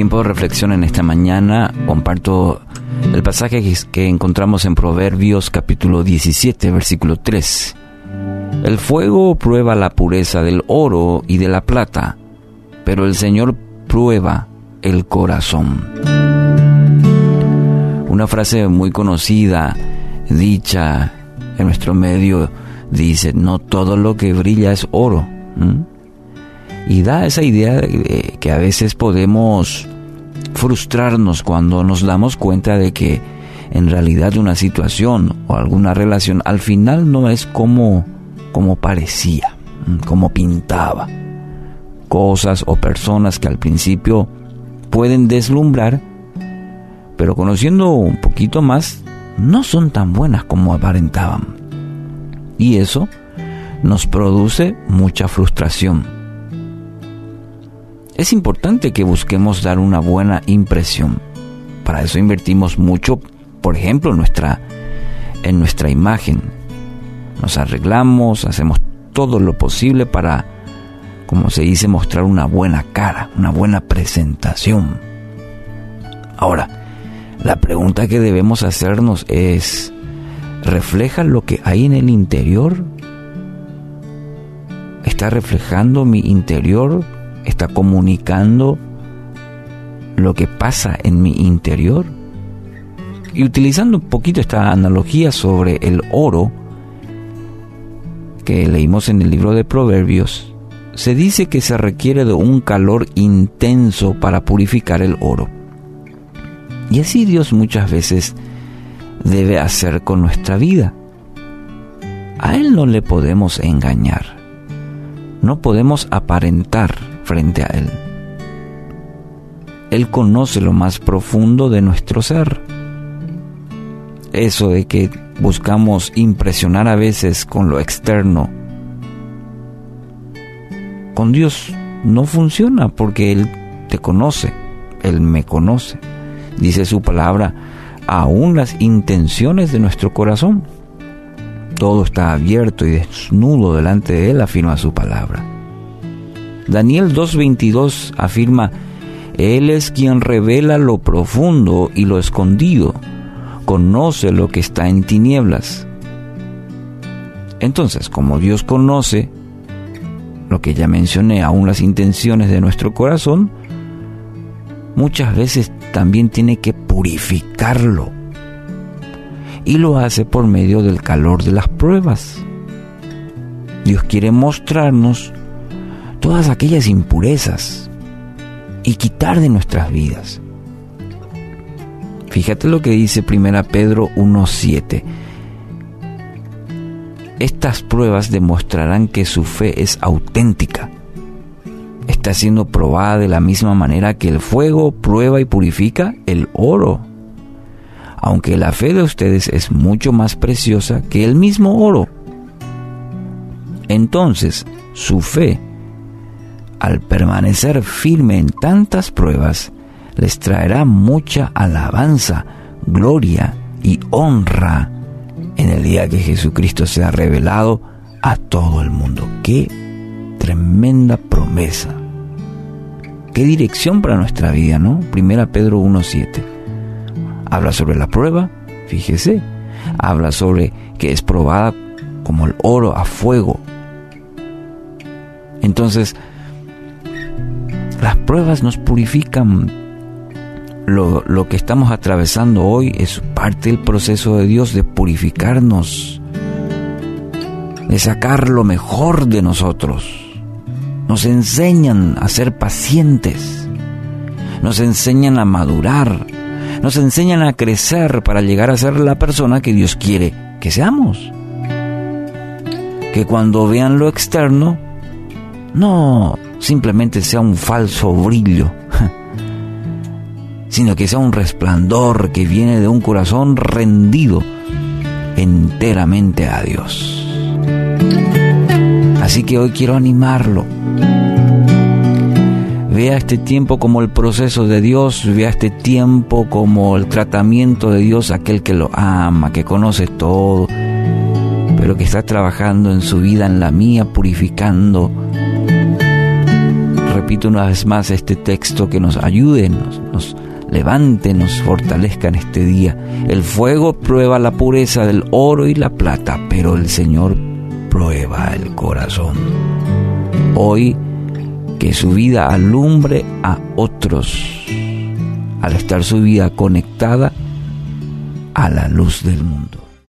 tiempo de reflexión en esta mañana comparto el pasaje que encontramos en Proverbios capítulo 17, versículo 3. El fuego prueba la pureza del oro y de la plata, pero el Señor prueba el corazón. Una frase muy conocida, dicha en nuestro medio, dice, no todo lo que brilla es oro y da esa idea de que a veces podemos frustrarnos cuando nos damos cuenta de que en realidad una situación o alguna relación al final no es como, como parecía, como pintaba. Cosas o personas que al principio pueden deslumbrar, pero conociendo un poquito más, no son tan buenas como aparentaban. Y eso nos produce mucha frustración es importante que busquemos dar una buena impresión. Para eso invertimos mucho, por ejemplo, en nuestra, en nuestra imagen. Nos arreglamos, hacemos todo lo posible para, como se dice, mostrar una buena cara, una buena presentación. Ahora, la pregunta que debemos hacernos es, ¿refleja lo que hay en el interior? ¿Está reflejando mi interior está comunicando lo que pasa en mi interior. Y utilizando un poquito esta analogía sobre el oro que leímos en el libro de Proverbios, se dice que se requiere de un calor intenso para purificar el oro. Y así Dios muchas veces debe hacer con nuestra vida. A Él no le podemos engañar, no podemos aparentar frente a Él. Él conoce lo más profundo de nuestro ser. Eso de que buscamos impresionar a veces con lo externo, con Dios no funciona porque Él te conoce, Él me conoce. Dice su palabra, aún las intenciones de nuestro corazón. Todo está abierto y desnudo delante de Él, afirma su palabra. Daniel 2.22 afirma, Él es quien revela lo profundo y lo escondido, conoce lo que está en tinieblas. Entonces, como Dios conoce lo que ya mencioné, aún las intenciones de nuestro corazón, muchas veces también tiene que purificarlo. Y lo hace por medio del calor de las pruebas. Dios quiere mostrarnos todas aquellas impurezas y quitar de nuestras vidas. Fíjate lo que dice 1 Pedro 1.7. Estas pruebas demostrarán que su fe es auténtica. Está siendo probada de la misma manera que el fuego prueba y purifica el oro. Aunque la fe de ustedes es mucho más preciosa que el mismo oro. Entonces, su fe al permanecer firme en tantas pruebas, les traerá mucha alabanza, gloria y honra en el día que Jesucristo sea revelado a todo el mundo. Qué tremenda promesa. Qué dirección para nuestra vida, ¿no? Primera Pedro 1.7. Habla sobre la prueba, fíjese. Habla sobre que es probada como el oro a fuego. Entonces, las pruebas nos purifican. Lo, que estamos atravesando hoy es parte del proceso de Dios de purificarnos, de sacar lo mejor de nosotros. Nos enseñan a ser pacientes, nos enseñan a madurar, nos enseñan a crecer para llegar a ser la persona que Dios quiere que seamos. Que cuando vean lo externo, no simplemente sea un falso brillo, sino que sea un resplandor que viene de un corazón rendido enteramente a Dios. Así que hoy quiero animarlo. Vea este tiempo como el proceso de Dios, vea este tiempo como el tratamiento de Dios, aquel que lo ama, que conoce todo, pero que está trabajando en su vida, en la mía, purificando. Repito una vez más este texto que nos ayude, nos, nos levante, nos fortalezca en este día. El fuego prueba la pureza del oro y la plata, pero el Señor prueba el corazón. Hoy que su vida alumbre a otros al estar su vida conectada a la luz del mundo.